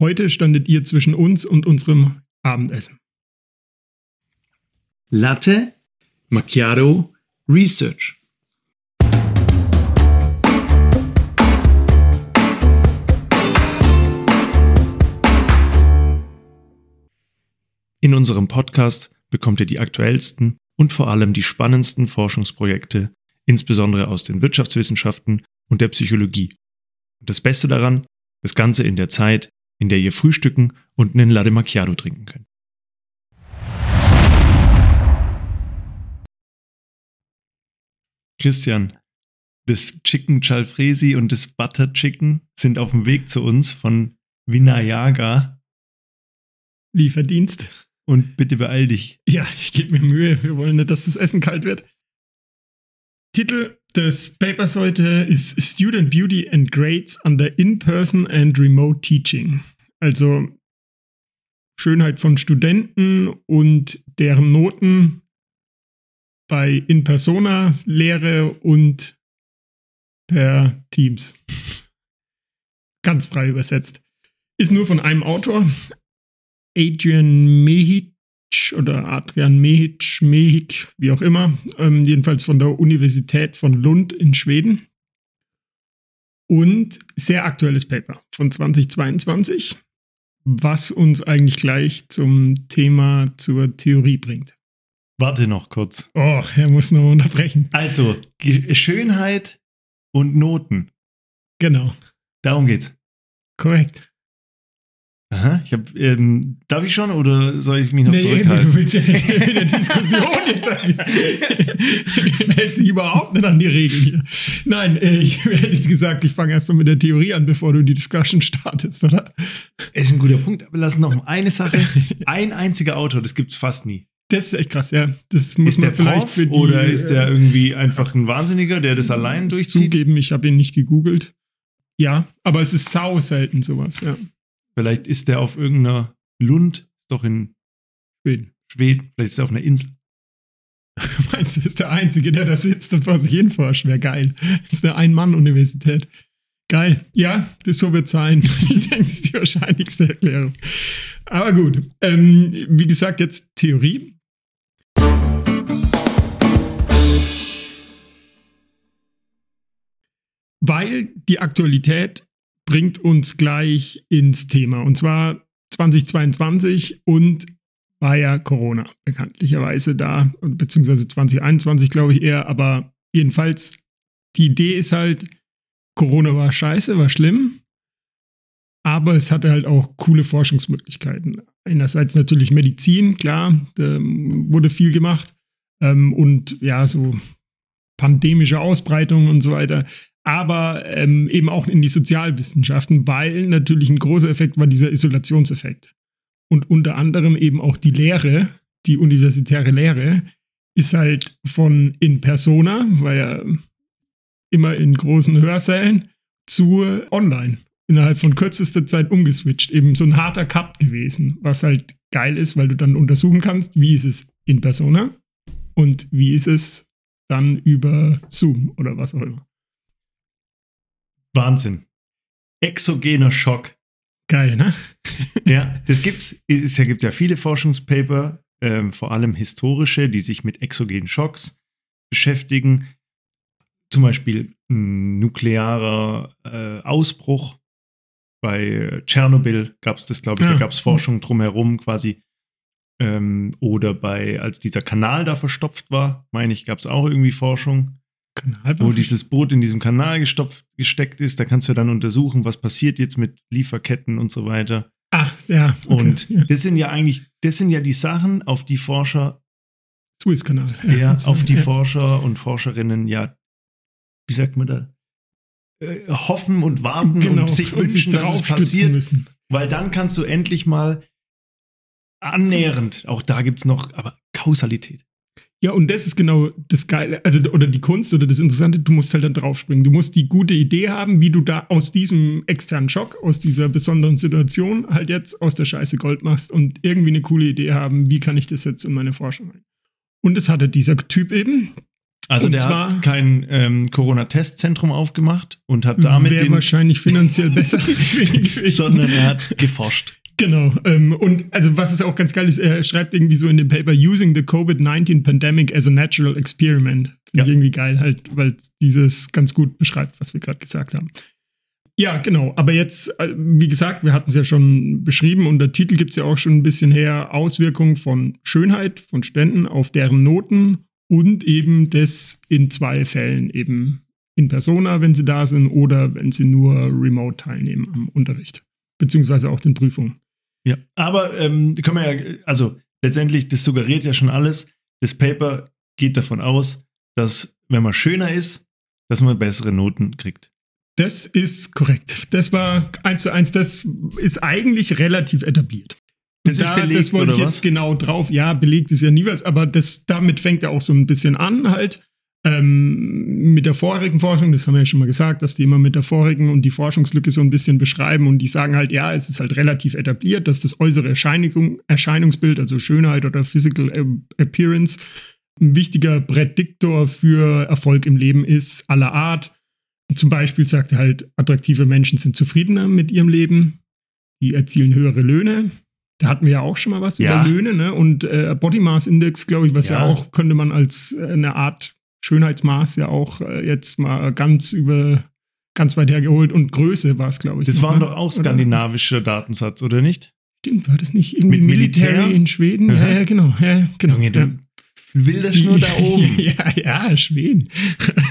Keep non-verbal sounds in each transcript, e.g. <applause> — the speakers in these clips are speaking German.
Heute standet ihr zwischen uns und unserem Abendessen. Latte Macchiato Research. In unserem Podcast bekommt ihr die aktuellsten und vor allem die spannendsten Forschungsprojekte, insbesondere aus den Wirtschaftswissenschaften und der Psychologie. Und das Beste daran, das Ganze in der Zeit, in der ihr frühstücken und einen Latte Macchiato trinken könnt. Christian, das Chicken Chalfresi und das Butter Chicken sind auf dem Weg zu uns von Vinayaga. Lieferdienst. Und bitte beeil dich. Ja, ich gebe mir Mühe. Wir wollen nicht, dass das Essen kalt wird. Titel des Papers heute ist Student Beauty and Grades under In-Person and Remote Teaching. Also Schönheit von Studenten und deren Noten bei In-Persona-Lehre und per Teams. Ganz frei übersetzt. Ist nur von einem Autor, Adrian Mehic oder Adrian Mehic, Mehik, wie auch immer, ähm, jedenfalls von der Universität von Lund in Schweden. Und sehr aktuelles Paper von 2022, was uns eigentlich gleich zum Thema zur Theorie bringt. Warte noch kurz. Oh, er muss noch unterbrechen. Also, Schönheit und Noten. Genau. Darum geht's. Korrekt. Aha, ich habe, ähm, darf ich schon oder soll ich mich noch nee, zurückhalten? Du willst ja nicht in der Diskussion jetzt. hält <laughs> sich überhaupt nicht an die Regeln hier. Nein, äh, ich hätte jetzt gesagt, ich fange erstmal mit der Theorie an, bevor du die Discussion startest, oder? Ist ein guter Punkt, aber lass noch eine Sache. Ein einziger Autor, das gibt's fast nie. Das ist echt krass, ja. Das muss ist man vielleicht Prof für die, oder ist der irgendwie einfach ein Wahnsinniger, der das allein durchzieht? Zugeben, ich habe ihn nicht gegoogelt. Ja, aber es ist sau selten sowas, ja. Vielleicht ist der auf irgendeiner Lund, doch in Schweden. Schweden, vielleicht ist er auf einer Insel. <laughs> Meinst du, ist der Einzige, der da sitzt und vor sich hin forscht? Wäre geil. Das ist eine Ein-Mann-Universität. Geil. Ja, das so wird sein. <laughs> Ich denke, das ist die wahrscheinlichste Erklärung. Aber gut. Ähm, wie gesagt, jetzt Theorie. Weil die Aktualität bringt uns gleich ins Thema. Und zwar 2022 und war ja Corona bekanntlicherweise da, beziehungsweise 2021 glaube ich eher, aber jedenfalls die Idee ist halt, Corona war scheiße, war schlimm, aber es hatte halt auch coole Forschungsmöglichkeiten. Einerseits natürlich Medizin, klar, wurde viel gemacht ähm, und ja, so pandemische Ausbreitung und so weiter aber ähm, eben auch in die Sozialwissenschaften, weil natürlich ein großer Effekt war dieser Isolationseffekt. Und unter anderem eben auch die Lehre, die universitäre Lehre, ist halt von in persona, weil ja immer in großen Hörsälen, zu online. Innerhalb von kürzester Zeit umgeswitcht. Eben so ein harter Cut gewesen, was halt geil ist, weil du dann untersuchen kannst, wie ist es in persona und wie ist es dann über Zoom oder was auch immer. Wahnsinn. Exogener Schock. Geil, ne? <laughs> ja, das gibt's. Es gibt ja viele Forschungspaper, ähm, vor allem historische, die sich mit exogenen Schocks beschäftigen. Zum Beispiel ein nuklearer äh, Ausbruch. Bei Tschernobyl gab es das, glaube ich, ja. da gab es Forschung drumherum quasi. Ähm, oder bei, als dieser Kanal da verstopft war, meine ich, gab es auch irgendwie Forschung. Wo dieses Boot in diesem Kanal gestopft, gesteckt ist. Da kannst du dann untersuchen, was passiert jetzt mit Lieferketten und so weiter. Ach, ja. Okay, und <laughs> ja. das sind ja eigentlich, das sind ja die Sachen, auf die Forscher. Suezkanal. Ja, ja auf die ja. Forscher und Forscherinnen, ja, wie sagt man da? Äh, hoffen und warten genau, und sich wünschen, dass es passiert. Müssen. Weil dann kannst du endlich mal annähernd, auch da gibt es noch, aber Kausalität. Ja, und das ist genau das Geile, also oder die Kunst oder das Interessante, du musst halt dann draufspringen. Du musst die gute Idee haben, wie du da aus diesem externen Schock, aus dieser besonderen Situation halt jetzt aus der Scheiße Gold machst und irgendwie eine coole Idee haben, wie kann ich das jetzt in meine Forschung rein. Und das hatte dieser Typ eben. Also Und der zwar- hat kein ähm, Corona-Testzentrum aufgemacht und hat damit Wäre wahrscheinlich finanziell besser <laughs> gewesen. <laughs> sondern er hat geforscht. Genau. Ähm, und also was es auch ganz geil ist, er schreibt irgendwie so in dem Paper, using the COVID-19 pandemic as a natural experiment. Finde Ja. ich irgendwie geil halt, weil dieses ganz gut beschreibt, was wir gerade gesagt haben. Ja, genau. Aber jetzt, äh, wie gesagt, wir hatten es ja schon beschrieben und der Titel gibt es ja auch schon ein bisschen her, Auswirkungen von Schönheit von Ständen auf deren Noten und eben das in zwei Fällen eben in Persona, wenn sie da sind, oder wenn sie nur remote teilnehmen am Unterricht, beziehungsweise auch den Prüfungen. Ja, aber ähm, können wir ja, also letztendlich, das suggeriert ja schon alles. Das Paper geht davon aus, dass wenn man schöner ist, dass man bessere Noten kriegt. Das ist korrekt. Das war eins zu eins, das ist eigentlich relativ etabliert. Das ist da, belegt, das wollte ich oder jetzt was? genau drauf. Ja, belegt ist ja nie was, aber das, damit fängt er auch so ein bisschen an, halt. Ähm, mit der vorigen Forschung, das haben wir ja schon mal gesagt, dass die immer mit der vorigen und die Forschungslücke so ein bisschen beschreiben und die sagen halt, ja, es ist halt relativ etabliert, dass das äußere Erscheinung, Erscheinungsbild, also Schönheit oder Physical Appearance, ein wichtiger Prädiktor für Erfolg im Leben ist, aller Art. Zum Beispiel sagt er halt, attraktive Menschen sind zufriedener mit ihrem Leben, die erzielen höhere Löhne. Da hatten wir ja auch schon mal was Ja. über Löhne, ne? Und äh, Body Mass Index, glaube ich, was ja. Ja. auch, könnte man als äh, eine Art Schönheitsmaß ja auch äh, jetzt mal ganz über, ganz weit hergeholt. Und Größe war es, glaube ich. Das noch, war ne? doch auch Oder? skandinavischer Datensatz, oder nicht? Stimmt, war das nicht irgendwie Mit Militär? Military in Schweden? Ja, ja, genau. Ja, genau. Junge, du ja. will das Die- nur da oben. <laughs> ja, ja, Schweden.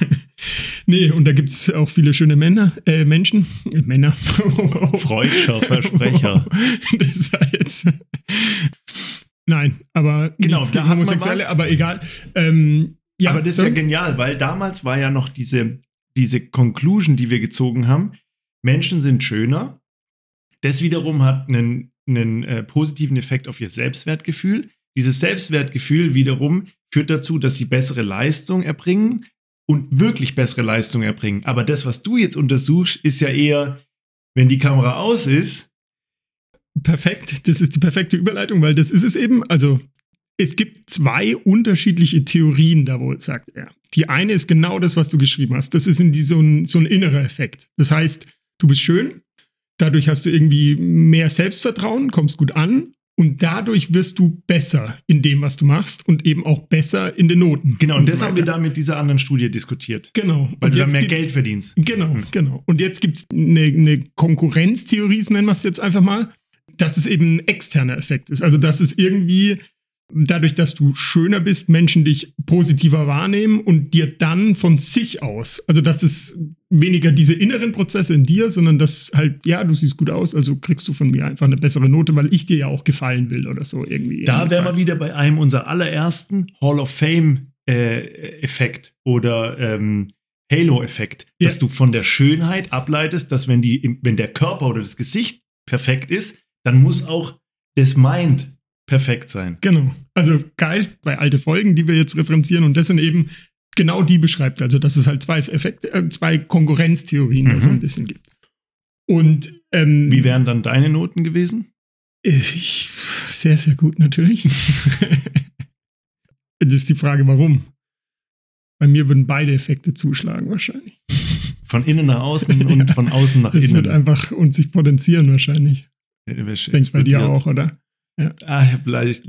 <laughs> nee, und da gibt es auch viele schöne Männer, äh, Menschen. Äh, Männer. <laughs> Freudscher Versprecher. das war jetzt. Nein, aber Genau, nichts gegen Homosexuelle, aber egal. Ähm, ja, Aber das ist ja genial, weil damals war ja noch diese, diese Conclusion, die wir gezogen haben. Menschen sind schöner. Das wiederum hat einen, einen äh, positiven Effekt auf ihr Selbstwertgefühl. Dieses Selbstwertgefühl wiederum führt dazu, dass sie bessere Leistung erbringen und wirklich bessere Leistung erbringen. Aber das, was du jetzt untersuchst, ist ja eher, wenn die Kamera aus ist, Perfekt, das ist die perfekte Überleitung, weil das ist es eben. Also, es gibt zwei unterschiedliche Theorien da wohl, sagt er. Die eine ist genau das, was du geschrieben hast. Das ist in die, so, ein, so ein innerer Effekt. Das heißt, du bist schön, dadurch hast du irgendwie mehr Selbstvertrauen, kommst gut an und dadurch wirst du besser in dem, was du machst und eben auch besser in den Noten. genau, und das so haben wir da mit dieser anderen Studie diskutiert. Genau. Weil Und du da mehr Geld verdienst. Genau, genau. Und jetzt gibt es eine, eine Konkurrenztheorie, so nennen wir es jetzt einfach mal, dass es eben ein externer Effekt ist. Also, dass es irgendwie dadurch, dass du schöner bist, Menschen dich positiver wahrnehmen und dir dann von sich aus, also dass es weniger diese inneren Prozesse in dir, sondern dass halt, ja, du siehst gut aus, also kriegst du von mir einfach eine bessere Note, weil ich dir ja auch gefallen will oder so irgendwie. Da wären wir wieder bei einem unserer allerersten Hall of Fame-Effekt oder ähm, Halo-Effekt, Ja. dass du von der Schönheit ableitest, dass wenn, die, wenn der Körper oder das Gesicht perfekt ist, dann muss auch das Mind perfekt sein. Genau. Also geil bei alte Folgen, die wir jetzt referenzieren und das sind eben genau die beschreibt. Also dass es halt zwei Effekte, äh, zwei Konkurrenztheorien da Mhm. so ein bisschen gibt. Und ähm, Wie wären dann deine Noten gewesen? ich, sehr, sehr gut natürlich. <laughs> das ist die Frage, warum. Bei mir würden beide Effekte zuschlagen wahrscheinlich. Von innen nach außen und <laughs> Ja. von außen nach Das wird innen. einfach und sich potenzieren wahrscheinlich. Ich denke bei dir auch, oder? Ah, ich habe leicht,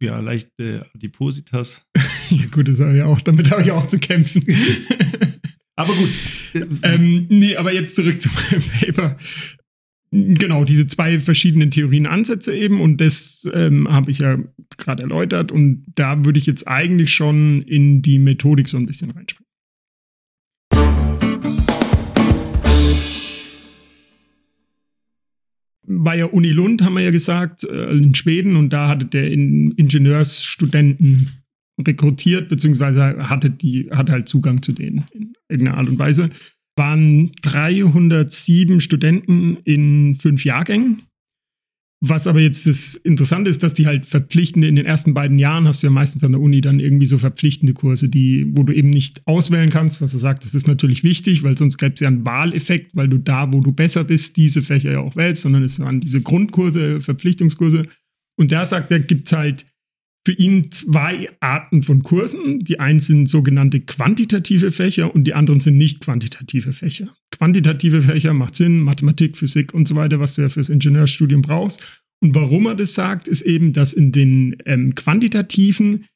ja, leicht äh, Adipositas. <laughs> Ja gut, das habe ich auch, damit habe ich auch zu kämpfen. <laughs> Aber gut. Äh, Ähm, nee, aber jetzt zurück zu meinem Paper. Genau, diese zwei verschiedenen Theorien, Ansätze eben, und das ähm, habe ich ja gerade erläutert, und da würde ich jetzt eigentlich schon in die Methodik so ein bisschen reinspringen. Bei der Uni Lund haben wir ja gesagt, äh, in Schweden, und da hatte der in Ingenieursstudenten rekrutiert, beziehungsweise hatte, die, hatte halt Zugang zu denen in irgendeiner Art und Weise waren 307 Studenten in fünf Jahrgängen. Was aber jetzt das Interessante ist, dass die halt verpflichtende, in den ersten beiden Jahren hast du ja meistens an der Uni dann irgendwie so verpflichtende Kurse, die, wo du eben nicht auswählen kannst, was er sagt, das ist natürlich wichtig, weil sonst gäbe es ja einen Wahleffekt, weil du da, wo du besser bist, diese Fächer ja auch wählst, sondern es waren diese Grundkurse, Verpflichtungskurse. Und da sagt er, gibt es halt für ihn zwei Arten von Kursen. Die einen sind sogenannte quantitative Fächer und die anderen sind nicht quantitative Fächer. Quantitative Fächer macht Sinn, Mathematik, Physik und so weiter, was du ja fürs Ingenieurstudium brauchst. Und warum er das sagt, ist eben, dass in den ähm, quantitativen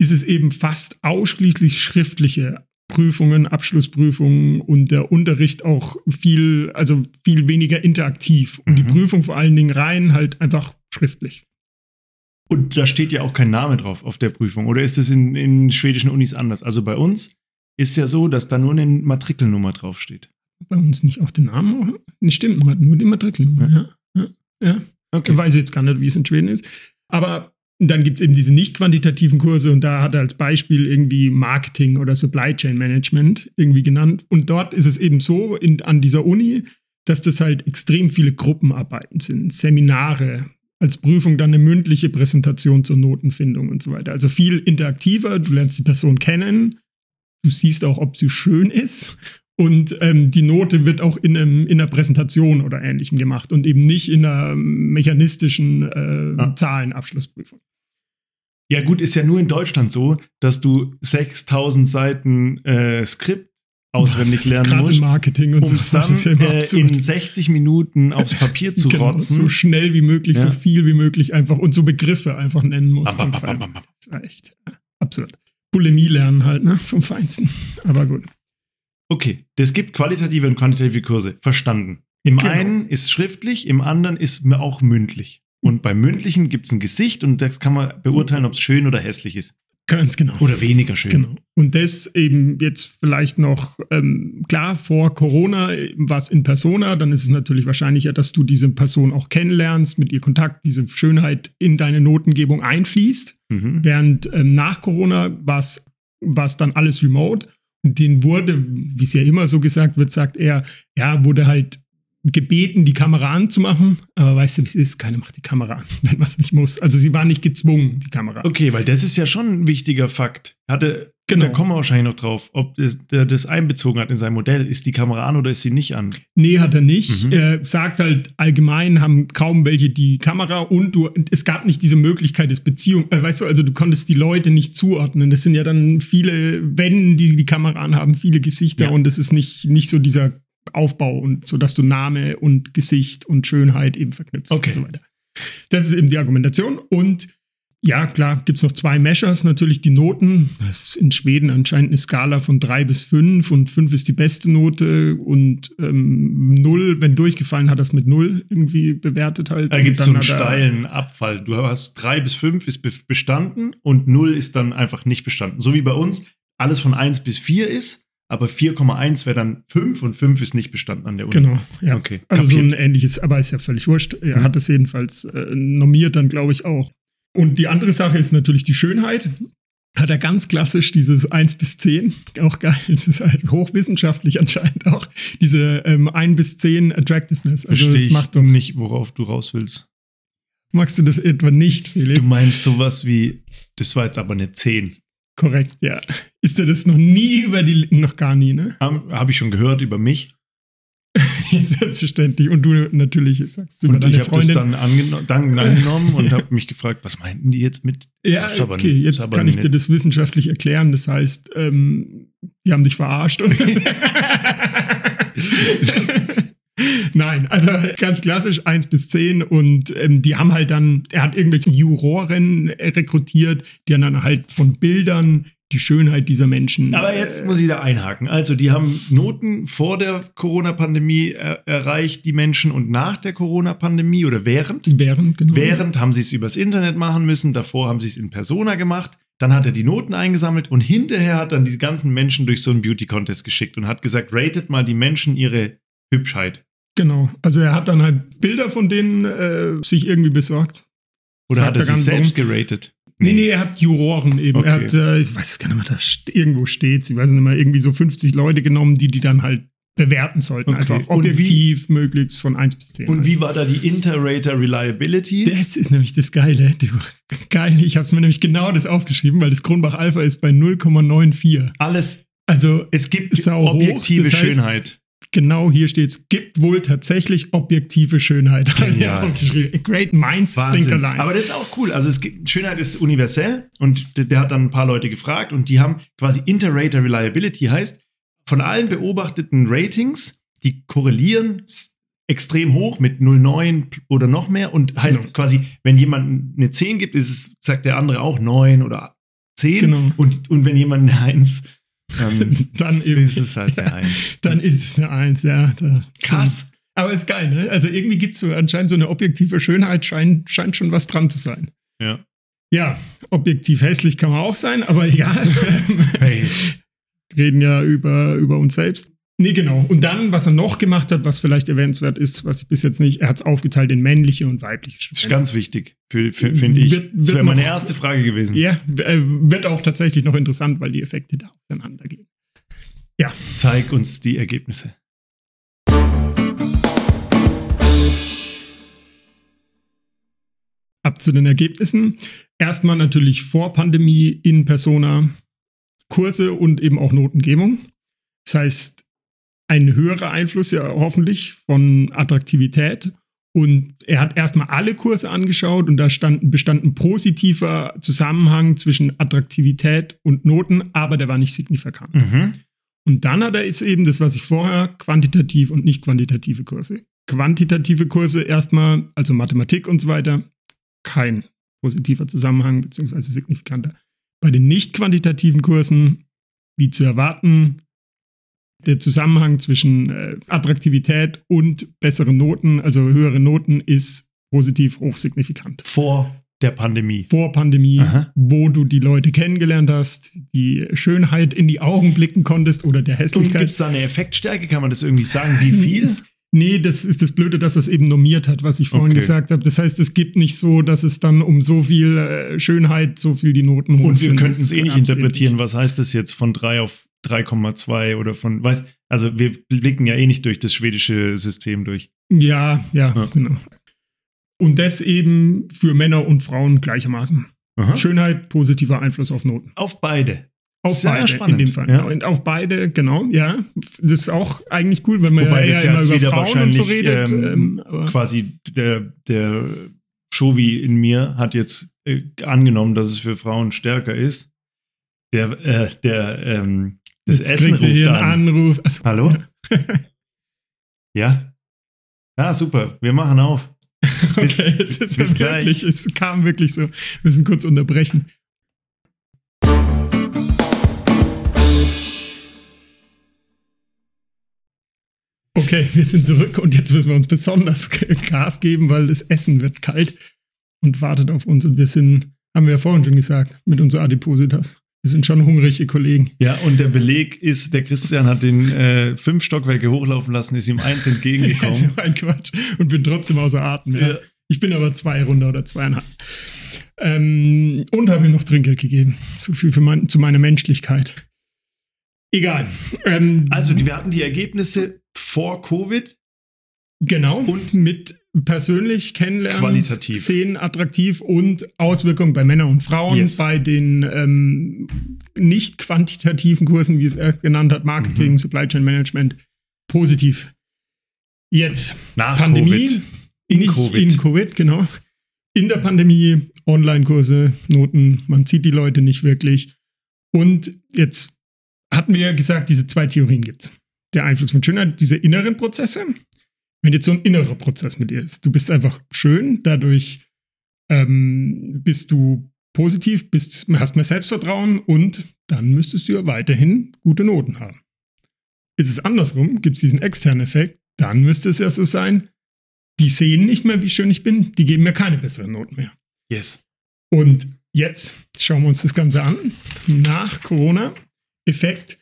ist es eben fast ausschließlich schriftliche Prüfungen, Abschlussprüfungen und der Unterricht auch viel, also viel weniger interaktiv. Und mhm. die Prüfung vor allen Dingen rein halt einfach schriftlich. Und da steht ja auch kein Name drauf auf der Prüfung. Oder ist es in, in schwedischen Unis anders? Also bei uns ist ja so, dass da nur eine Matrikelnummer draufsteht. Bei uns nicht auch den Namen? Nicht stimmt, nur die Matrikelnummer. Ja. ja. ja. Okay. Ich weiß jetzt gar nicht, wie es in Schweden ist. Aber dann gibt es eben diese nicht quantitativen Kurse und da hat er als Beispiel irgendwie Marketing oder Supply Chain Management irgendwie genannt. Und dort ist es eben so in, an dieser Uni, dass das halt extrem viele Gruppenarbeiten sind, Seminare, als Prüfung dann eine mündliche Präsentation zur Notenfindung und so weiter. Also viel interaktiver, du lernst die Person kennen, du siehst auch, ob sie schön ist und ähm, die Note wird auch in, einem, in einer Präsentation oder ähnlichem gemacht und eben nicht in einer mechanistischen äh, ja. Zahlenabschlussprüfung. Ja, gut, ist ja nur in Deutschland so, dass du 6000 Seiten äh, Skript auswendig lernen Gerade musst, Marketing und um es dann ja äh, in 60 Minuten aufs Papier zu genau, rotzen. So schnell wie möglich, ja. so viel wie möglich einfach und so Begriffe einfach nennen musst. Das war echt absurd. Bulimie lernen halt, ne? Vom Feinsten. Aber gut. Okay, es gibt qualitative und quantitative Kurse. Verstanden. Im genau. einen ist schriftlich, im anderen ist mir auch mündlich. Und beim mündlichen gibt es ein Gesicht und das kann man beurteilen, ob es schön oder hässlich ist. Ganz genau. Oder weniger schön. Genau. Und das eben jetzt vielleicht noch, ähm, klar, vor Corona war es in Persona, dann ist es natürlich wahrscheinlicher, dass du diese Person auch kennenlernst, mit ihr Kontakt, diese Schönheit in deine Notengebung einfließt. Mhm. Während ähm, nach Corona war es dann alles remote. Und den wurde, wie es ja immer so gesagt wird, sagt er, ja, wurde halt gebeten, die Kamera anzumachen, aber weißt du, wie es ist? Keiner macht die Kamera an, <laughs> wenn man es nicht muss. Also sie war nicht gezwungen, die Kamera. Okay, weil das ist ja schon ein wichtiger Fakt. Hatte, genau. da kommen wir wahrscheinlich noch drauf, ob der das einbezogen hat in sein Modell. Ist die Kamera an oder ist sie nicht an? Nee, hat er nicht. Mhm. Er sagt halt, allgemein haben kaum welche die Kamera und du, es gab nicht diese Möglichkeit des Beziehung, äh, weißt du, also du konntest die Leute nicht zuordnen. Das sind ja dann viele Wände, die die Kamera anhaben, viele Gesichter ja. und es ist nicht, nicht so dieser Aufbau und so dass du Name und Gesicht und Schönheit eben verknüpfst okay. und so weiter. Das ist eben die Argumentation. Und ja, klar, gibt es noch zwei Measures, natürlich die Noten. Das ist in Schweden anscheinend eine Skala von drei bis fünf und fünf ist die beste Note und ähm, null, wenn durchgefallen, hat das mit null irgendwie bewertet halt. Da gibt es so einen steilen Abfall. Du hast drei bis fünf ist bestanden und null ist dann einfach nicht bestanden. So wie bei uns alles von eins bis vier ist aber 4,1 wäre dann 5 und 5 ist nicht bestanden an der Uni. Genau, ja. Okay, also so ein ähnliches, aber ist ja völlig wurscht. Er mhm. hat es jedenfalls äh, normiert dann, glaube ich, auch. Und die andere Sache ist natürlich die Schönheit. Hat er ganz klassisch dieses 1 bis 10, auch geil, das ist halt hochwissenschaftlich anscheinend auch, diese ähm, 1 bis 10 Attractiveness. Also Versteh das macht doch nicht, worauf du raus willst. Magst du das etwa nicht, Philipp? Du meinst sowas wie, das war jetzt aber eine 10. Korrekt, ja. Ist dir das noch nie über die Lippen, noch gar nie, ne? Habe hab ich schon gehört über mich. <laughs> Selbstverständlich. Und du natürlich sagst über und deine ich Freundin. Ich habe das dann, angeno dann <laughs> angenommen und habe mich gefragt, was meinten die jetzt mit? Ja, okay, jetzt kann ich dir das wissenschaftlich erklären. Das heißt, ähm, die haben dich verarscht. <laughs> Nein, also ganz klassisch 1 bis 10 und ähm, die haben halt dann, er hat irgendwelche Juroren rekrutiert, die haben dann halt von Bildern die Schönheit dieser Menschen. Aber jetzt muss ich da einhaken. Also, die haben Noten vor der Corona-Pandemie er erreicht, die Menschen, und nach der Corona-Pandemie oder während? Während, genau. Während haben sie es übers Internet machen müssen, davor haben sie es in Persona gemacht. Dann hat er die Noten eingesammelt und hinterher hat dann diese ganzen Menschen durch so einen Beauty-Contest geschickt und hat gesagt, ratet mal die Menschen ihre Hübschheit. Genau. Also er hat dann halt Bilder von denen äh, sich irgendwie besorgt. Oder hat er sich selbst geratet? Nee, nee, er hat Juroren eben. Okay. Er hat, äh, ich weiß gar nicht mehr, da irgendwo steht, ich weiß nicht mehr, irgendwie so 50 Leute genommen, die die dann halt bewerten sollten. Okay. Einfach objektiv, wie, möglichst von 1 bis 10. Und halt. wie war da die Interrater Reliability? Das ist nämlich das Geile. <laughs> Geil, ich habe es mir nämlich genau das aufgeschrieben, weil das Kronbach Alpha ist bei 0,94. Alles. Also es gibt objektive hoch, das heißt, Schönheit. Genau hier steht es, gibt wohl tatsächlich objektive Schönheit. <laughs> Great minds Wahnsinn. think alike. Aber das ist auch cool. Also gibt, Schönheit ist universell und der, der hat dann ein paar Leute gefragt und die haben quasi Interrater Reliability heißt, von allen beobachteten Ratings, die korrelieren extrem hoch mit 0,9 oder noch mehr und heißt Genau. quasi, wenn jemand eine 10 gibt, ist es, sagt der andere auch 9 oder 10 Genau. und, und wenn jemand eine 1, ähm, <laughs> dann, eben, ist es halt eine 1. <laughs> dann ist es eine Eins, ja. Da- Krass. Aber ist geil, ne? Also irgendwie gibt es so anscheinend so eine objektive Schönheit, scheint, scheint schon was dran zu sein. Ja. Ja, objektiv hässlich kann man auch sein, aber <laughs> egal. Hey. Reden ja über, über uns selbst. Nee, genau. Und dann, was er noch gemacht hat, was vielleicht erwähnenswert ist, was ich bis jetzt nicht, er hat es aufgeteilt in männliche und weibliche Das ist Studenten. ganz wichtig, finde ich. Wird- das wird wäre meine erste Frage gewesen. Ja, äh, wird auch tatsächlich noch interessant, weil die Effekte da auseinandergehen. Zeig uns die Ergebnisse. Ab zu den Ergebnissen. Erstmal natürlich vor Pandemie in Persona Kurse und eben auch Notengebung. Das heißt, ein höherer Einfluss ja hoffentlich von Attraktivität. Und er hat erstmal alle Kurse angeschaut und da stand, bestand ein positiver Zusammenhang zwischen Attraktivität und Noten, aber der war nicht signifikant. Mhm. Und dann hat er jetzt eben das, was ich vorher, quantitativ und nicht quantitative Kurse. Quantitative Kurse erstmal, also Mathematik und so weiter, kein positiver Zusammenhang beziehungsweise signifikanter. Bei den nicht quantitativen Kursen, wie zu erwarten, der Zusammenhang zwischen äh, Attraktivität und besseren Noten, also höhere Noten, ist positiv hochsignifikant. Vor der Pandemie. Vor Pandemie, Aha. wo du die Leute kennengelernt hast, die Schönheit in die Augen blicken konntest oder der Hässlichkeit. gibt es da eine Effektstärke? Kann man das irgendwie sagen? Wie viel? <laughs> Nee, das ist das Blöde, dass das eben normiert hat, was ich vorhin Okay. gesagt habe. Das heißt, es gibt nicht so, dass es dann um so viel äh, Schönheit, so viel die Noten hoch Und wir könnten es eh nicht interpretieren. Was heißt das jetzt von 3 auf 3,2 oder von, weiß, also wir blicken ja eh nicht durch das schwedische System durch. Ja, ja, Ja. genau. Und das eben für Männer und Frauen gleichermaßen. Aha. Schönheit, positiver Einfluss auf Noten. Auf beide. Auf Sehr beide spannend, in dem Fall. ja. Und auf beide, genau, ja. Das ist auch eigentlich cool, wenn man Wobei ja das ja immer über wieder Frauen und so redet. ähm, Ähm, Quasi der, der Shovi in mir hat jetzt äh, angenommen, dass es für Frauen stärker ist. Der, äh, der, ähm, das jetzt Essen ruft hier an. Anruf. Achso, Hallo? <laughs> Ja? Ja, super. Wir machen auf. <laughs> Bis- Okay, jetzt ist es wirklich, es kam wirklich so. Wir müssen kurz unterbrechen. Okay, wir sind zurück und jetzt müssen wir uns besonders <laughs> Gas geben, weil das Essen wird kalt und wartet auf uns und wir sind, haben wir ja vorhin schon gesagt, mit unserer Adipositas. Wir sind schon hungrige Kollegen. Ja, und der Beleg ist, der Christian hat den äh, fünf Stockwerke hochlaufen lassen, ist ihm eins entgegengekommen. <laughs> ist ein Quatsch und bin trotzdem außer Atem. Ja. Ja. Ich bin aber zwei runter oder zweieinhalb. Ähm, und habe ihm noch Trinkgeld gegeben. So viel für mein, zu meiner Menschlichkeit. Egal. Ähm, Also, wir hatten die Ergebnisse vor Covid. genau. Und mit persönlich kennenlernen, Qualitativ. Szenen attraktiv und Auswirkungen bei Männern und Frauen, Yes. bei den ähm, nicht quantitativen Kursen, wie es er genannt hat, Marketing, Mhm. Supply Chain Management, positiv. Jetzt Nach Pandemie, Covid. In nicht Covid. in Covid, genau. In der Pandemie, Online-Kurse, Noten, man sieht die Leute nicht wirklich. Und jetzt hatten wir ja gesagt, diese zwei Theorien gibt es. Der Einfluss von Schönheit, diese inneren Prozesse. Wenn jetzt so ein innerer Prozess mit dir ist, du bist einfach schön, dadurch ähm, bist du positiv, bist, hast mehr Selbstvertrauen und dann müsstest du ja weiterhin gute Noten haben. Ist es andersrum, gibt es diesen externen Effekt, dann müsste es ja so sein, die sehen nicht mehr, wie schön ich bin, die geben mir keine besseren Noten mehr. Yes. Und jetzt schauen wir uns das Ganze an. Nach Corona, Effekt.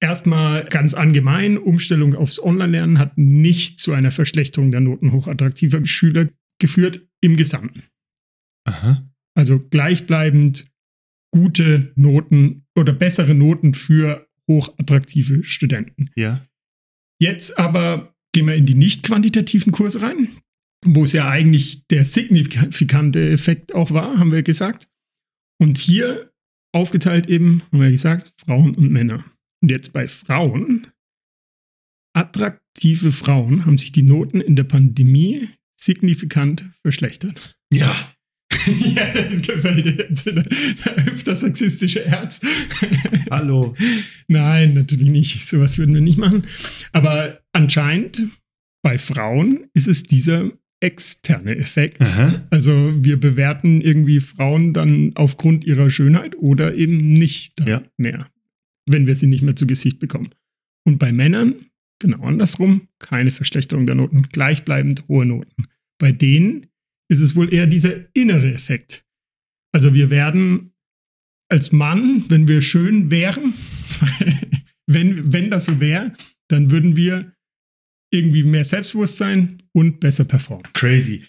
Erstmal ganz allgemein, Umstellung aufs Online-Lernen hat nicht zu einer Verschlechterung der Noten hochattraktiver Schüler geführt im Gesamten. Aha. Also gleichbleibend gute Noten oder bessere Noten für hochattraktive Studenten. Ja. Jetzt aber gehen wir in die nicht quantitativen Kurse rein, wo es ja eigentlich der signifikante Effekt auch war, haben wir gesagt. Und hier aufgeteilt eben, haben wir gesagt, Frauen und Männer. Und jetzt bei Frauen attraktive Frauen haben sich die Noten in der Pandemie signifikant verschlechtert. Ja. <laughs> ja, das gefällt dir jetzt. Öfter sexistische Herz. Hallo. Nein, natürlich nicht. Sowas würden wir nicht machen. Aber anscheinend bei Frauen ist es dieser externe Effekt. Aha. Also wir bewerten irgendwie Frauen dann aufgrund ihrer Schönheit oder eben nicht Ja. mehr, wenn wir sie nicht mehr zu Gesicht bekommen. Und bei Männern genau andersrum, keine Verschlechterung der Noten, gleichbleibend hohe Noten. Bei denen ist es wohl eher dieser innere Effekt. Also wir werden als Mann, wenn wir schön wären, <laughs> wenn, wenn das so wäre, dann würden wir irgendwie mehr Selbstbewusstsein und besser performen. Crazy.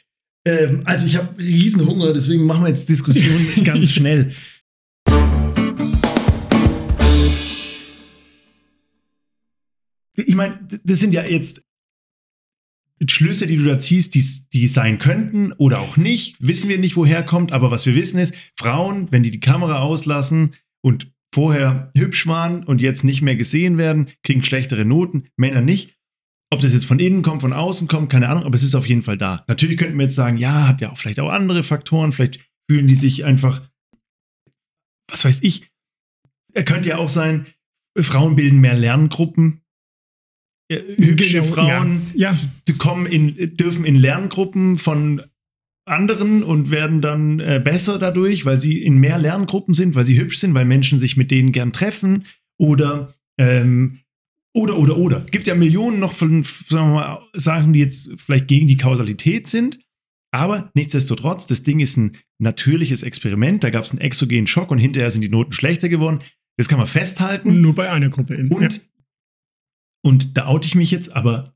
Ähm, also ich habe Riesenhunger, deswegen machen wir jetzt Diskussion <laughs> ganz schnell. Ich meine, das sind ja jetzt Schlüsse, die du da ziehst, die, die sein könnten oder auch nicht. Wissen wir nicht, woher kommt, aber was wir wissen ist, Frauen, wenn die die Kamera auslassen und vorher hübsch waren und jetzt nicht mehr gesehen werden, kriegen schlechtere Noten, Männer nicht. Ob das jetzt von innen kommt, von außen kommt, keine Ahnung, aber es ist auf jeden Fall da. Natürlich könnten wir jetzt sagen, ja, hat ja auch vielleicht auch andere Faktoren, vielleicht fühlen die sich einfach, was weiß ich, er könnte ja auch sein, Frauen bilden mehr Lerngruppen. Äh, Hübsche Genau, Frauen ja, ja. kommen in, dürfen in Lerngruppen von anderen und werden dann äh, besser dadurch, weil sie in mehr Lerngruppen sind, weil sie hübsch sind, weil Menschen sich mit denen gern treffen oder ähm, oder oder oder. Gibt ja Millionen noch von sagen mal, Sachen, die jetzt vielleicht gegen die Kausalität sind. Aber nichtsdestotrotz, das Ding ist ein natürliches Experiment. Da gab es einen exogenen Schock und hinterher sind die Noten schlechter geworden. Das kann man festhalten. Nur bei einer Gruppe eben. Und, und da oute ich mich jetzt, aber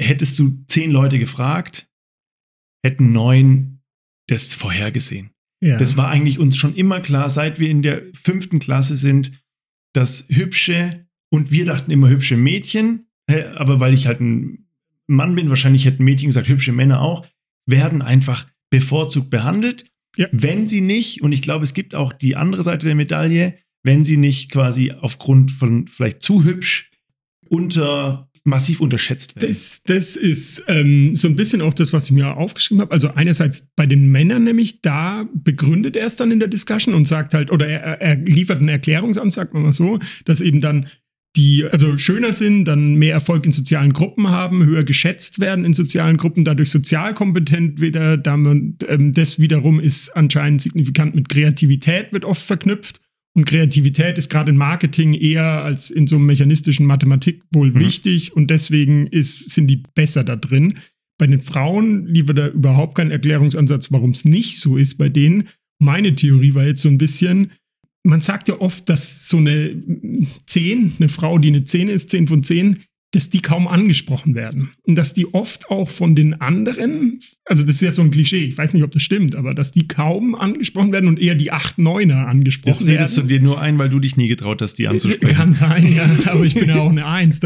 hättest du zehn Leute gefragt, hätten neun das vorhergesehen. ja. Das war eigentlich uns schon immer klar, seit wir in der fünften Klasse sind, dass hübsche, und wir dachten immer hübsche Mädchen, aber weil ich halt ein Mann bin, wahrscheinlich hätten Mädchen gesagt, hübsche Männer auch, werden einfach bevorzugt behandelt. Ja. Wenn sie nicht, und ich glaube, es gibt auch die andere Seite der Medaille, wenn sie nicht quasi aufgrund von vielleicht zu hübsch unter massiv unterschätzt werden. Das, das ist ähm, so ein bisschen auch das, was ich mir aufgeschrieben habe. Also einerseits bei den Männern nämlich, da begründet er es dann in der Discussion und sagt halt, oder er, er liefert einen Erklärungsansatz, sagt man mal so, dass eben dann die also schöner sind, dann mehr Erfolg in sozialen Gruppen haben, höher geschätzt werden in sozialen Gruppen, dadurch sozial kompetent wieder. Damit, ähm, das wiederum ist anscheinend signifikant mit Kreativität, wird oft verknüpft. Und Kreativität ist gerade in Marketing eher als in so mechanistischen Mathematik wohl Mhm. wichtig und deswegen ist, sind die besser da drin. Bei den Frauen liefert er überhaupt keinen Erklärungsansatz, warum es nicht so ist bei denen. Meine Theorie war jetzt so ein bisschen, man sagt ja oft, dass so eine 10, eine Frau, die eine 10 ist, 10 von 10, dass die kaum angesprochen werden. Und dass die oft auch von den anderen, also das ist ja so ein Klischee, ich weiß nicht, ob das stimmt, aber dass die kaum angesprochen werden und eher die 8, 9er angesprochen Das redest du werden. dir nur ein, weil du dich nie getraut hast, die anzusprechen. Kann sein, ja, aber ich bin ja <laughs> auch eine Eins.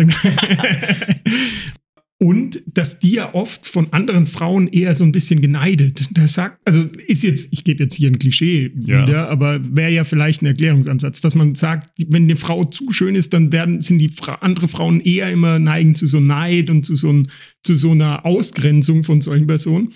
Und dass die ja oft von anderen Frauen eher so ein bisschen geneidet. Das sagt, also ist jetzt, ich gebe jetzt hier ein Klischee Ja. wieder, aber wäre ja vielleicht ein Erklärungsansatz, dass man sagt, wenn eine Frau zu schön ist, dann werden, sind die Fra andere Frauen eher immer neigen zu so Neid und zu so, ein, zu so einer Ausgrenzung von solchen Personen.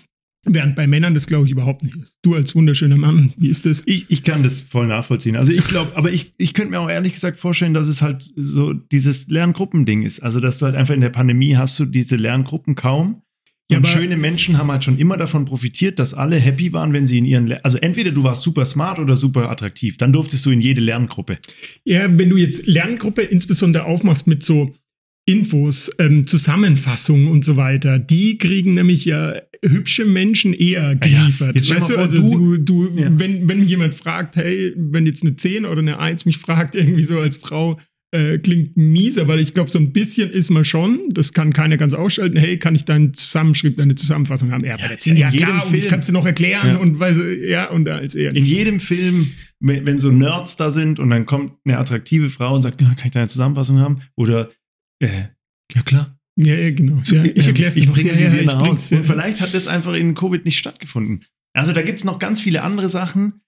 Während bei Männern das, glaube ich, überhaupt nicht ist. Du als wunderschöner Mann, wie ist das? Ich, ich kann das voll nachvollziehen. Also ich glaube, aber ich, ich könnte mir auch ehrlich gesagt vorstellen, dass es halt so dieses Lerngruppending ist. Also dass du halt einfach in der Pandemie hast du diese Lerngruppen kaum. Ja, und schöne Menschen haben halt schon immer davon profitiert, dass alle happy waren, wenn sie in ihren, Le also entweder du warst super smart oder super attraktiv, dann durftest du in jede Lerngruppe. Ja, wenn du jetzt Lerngruppe insbesondere aufmachst mit so Infos, ähm, Zusammenfassungen und so weiter, die kriegen nämlich ja hübsche Menschen eher geliefert. stell weißt du, vor, also du, du- du Ja. wenn, wenn jemand fragt, hey, wenn jetzt eine 10 oder eine 1 mich fragt, <laughs> irgendwie so als Frau, äh, klingt mies, aber ich glaube, so ein bisschen ist man schon, das kann keiner ganz ausschalten, hey, kann ich deinen Zusammenschrieb, deine Zusammenfassung haben? Ja, aber das sind in ja klar, und ich Film. kann es dir noch erklären Ja. und weiß, ja, und als eher. In jedem Film, wenn, wenn so Nerds da sind und dann kommt eine attraktive Frau und sagt, ja, kann ich deine Zusammenfassung haben? Oder, äh, ja klar. ja, ja, genau. Ja, ich erkläre es ich dir noch. bringe sie ja, dir ich nach Hause. dir. Und vielleicht hat das einfach in Covid nicht stattgefunden. Also da gibt es noch ganz viele andere Sachen.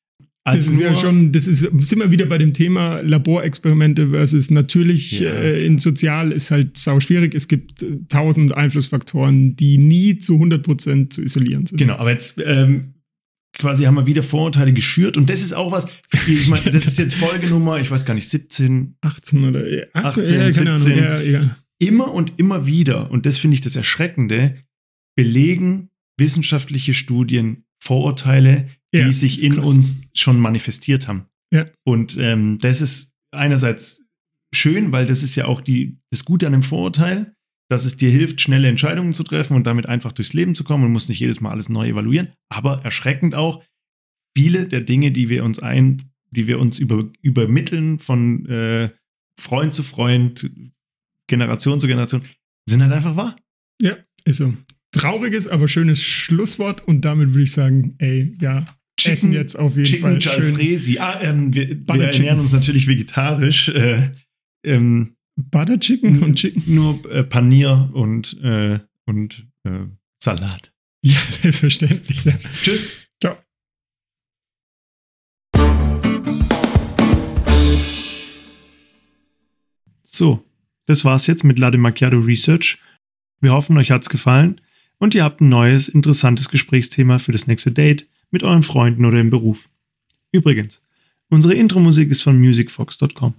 das ist ja schon, das ist, sind wir wieder bei dem Thema Laborexperimente versus natürlich ja. äh, in sozial ist halt sau schwierig. Es gibt äh, tausend Einflussfaktoren, die nie zu 100 Prozent zu isolieren sind. Genau, aber jetzt ähm, quasi haben wir wieder Vorurteile geschürt und das ist auch was, ich meine, das ist jetzt <laughs> Folgenummer, ich weiß gar nicht, 17, 18 oder 18, 18 ja, 17. Ja, ja. Immer und immer wieder, und das finde ich das Erschreckende, belegen wissenschaftliche Studien Vorurteile, die sich in krass. uns schon manifestiert haben. Und ähm, das ist einerseits schön, weil das ist ja auch die, das Gute an dem Vorurteil, dass es dir hilft, schnelle Entscheidungen zu treffen und damit einfach durchs Leben zu kommen und musst nicht jedes Mal alles neu evaluieren. Aber erschreckend auch, viele der Dinge, die wir uns ein, die wir uns über, übermitteln von äh, Freund zu Freund, Generation zu Generation, sind halt einfach wahr. Ja, ist so. Trauriges, aber schönes Schlusswort und damit würde ich sagen, ey, ja, Chicken, essen jetzt auf jeden Chicken Fall. Jalfrezi. Ah, ähm, wir, wir ernähren uns natürlich vegetarisch. Äh, ähm, Butter Chicken und Chicken? Nur äh, Panier und, äh, und äh, Salat. <laughs> Ja, selbstverständlich. Ja. Tschüss. Ciao. So, das war's jetzt mit Latte Macchiato Research. Wir hoffen, euch hat's gefallen und ihr habt ein neues, interessantes Gesprächsthema für das nächste Date mit euren Freunden oder im Beruf. Übrigens, unsere Intro-Musik ist von musicfox.com.